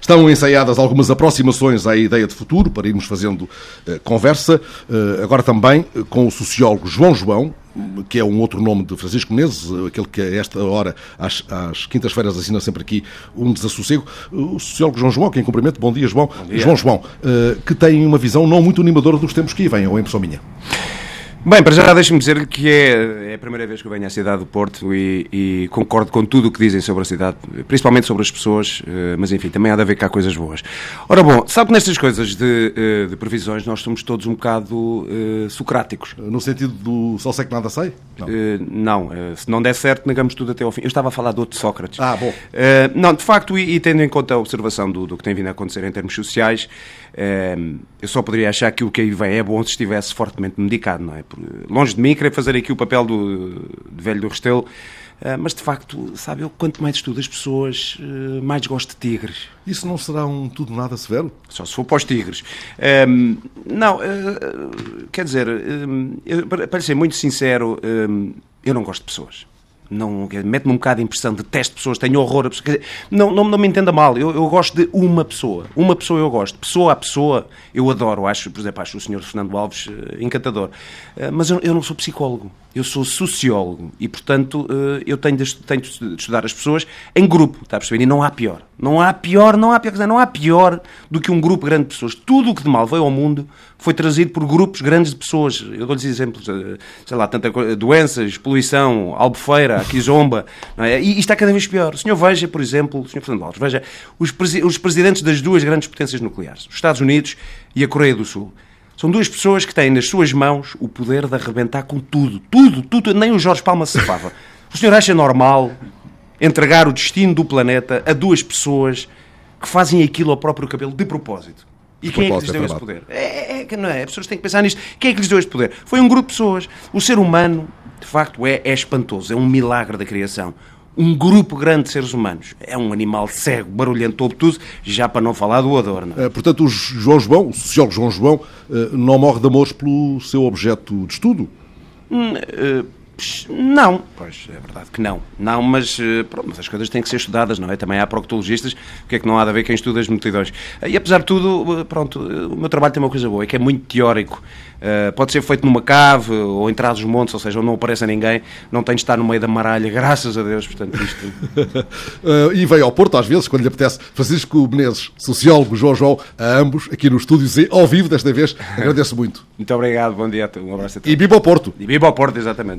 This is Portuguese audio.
Estão ensaiadas algumas aproximações à ideia de futuro para irmos fazendo uh, conversa, uh, agora também uh, com o sociólogo João João, que é um outro nome de Francisco Menezes, aquele que a esta hora, às, às quintas-feiras, assina sempre aqui um desassossego. O sociólogo João João, que em cumprimento, bom dia, João. Bom dia. João João, que tem uma visão não muito animadora dos tempos que aí vêm, ou é impressão minha? Bem, para já deixe-me dizer que é, é, a primeira vez que eu venho à cidade do Porto e, e, concordo com tudo o que dizem sobre a cidade, principalmente sobre as pessoas, eh, mas enfim, também há de haver cá coisas boas. Ora bom, sabe que nestas coisas de, eh, de previsões nós somos todos um bocado uh, socráticos. No sentido do só sei que nada sei? Não, uh, não uh, se não der certo, negamos tudo até ao fim. Eu estava a falar de outro Sócrates. Ah, bom. não, de facto, e, e, tendo em conta a observação do, do que tem vindo a acontecer em termos sociais, eu só poderia achar que o que aí vem é bom se estivesse fortemente medicado, não é? longe de mim querer fazer aqui o papel do, do velho do Restelo, Uh, mas de facto, sabe, eu quanto mais estudo as pessoas, uh, mais gosto de tigres. Isso não será um tudo nada severo? Só se for para os tigres. Um, não, uh, quer dizer, um, para ser muito sincero, um, eu não gosto de pessoas não mete-me um bocado de impressão, detesto pessoas, tenho horror a pessoas. Não, não, não me entenda mal, eu, eu gosto de uma pessoa. Uma pessoa eu gosto. Pessoa a pessoa eu adoro. Acho, por exemplo, acho o Sr. Fernando Alves uh, encantador. Uh, mas eu, eu não sou psicólogo. Eu sou sociólogo e, portanto, uh, eu tenho de, tenho de estudar as pessoas em grupo, está a perceber? E não há pior. Não há pior, não há pior, não há pior do que um grupo grande de pessoas. Tudo o que de mal veio ao mundo foi trazido por grupos grandes de pessoas. Eu dou-lhes exemplos, sei lá, tanta doenças, poluição, albufeira, aqui zomba. É? E, e está cada vez pior. O senhor veja, por exemplo, o senhor Fernando Alves, veja os, presi os presidentes das duas grandes potências nucleares, os Estados Unidos e a Coreia do Sul. São duas pessoas que têm nas suas mãos o poder de arrebentar com tudo. Tudo, tudo. Nem o Jorge Palma se safava. O senhor acha normal entregar o destino do planeta a duas pessoas que fazem aquilo ao próprio cabelo de propósito? E quem é que lhes deu esse poder? É, é, não é? As pessoas têm que pensar nisto. Quem é que lhes deu este poder? Foi um grupo de pessoas. O ser humano de facto é, é espantoso, é um milagre da criação. Um grupo grande de seres humanos. É um animal cego, barulhento, obtuso, já para não falar do adorno. É, portanto, o João João, o sociólogo João João, eh, não morre de amores pelo seu objeto de estudo? Hum, uh, não, pois é verdade que não. Não, mas, eh, pronto, mas as coisas têm que ser estudadas, não é? Também há proctologistas, o que é que não há de haver quem estuda as multidões. E apesar de tudo, eh, pronto, eh, o meu trabalho tem uma coisa boa, é que é muito teórico. Uh, pode ser feito numa cave ou em trás dos montes, ou seja, onde não aparece ninguém, não tem de estar no meio da maralha, graças a Deus, portanto, isto... uh, e veio ao Porto, às vezes, quando lhe apetece, Francisco Menezes, sociólogo, João João, a ambos, aqui no estúdio, e ao vivo desta vez, agradeço muito. Muito obrigado, bom dia, um abraço a todos. E viva ao Porto. E viva ao Porto, exatamente.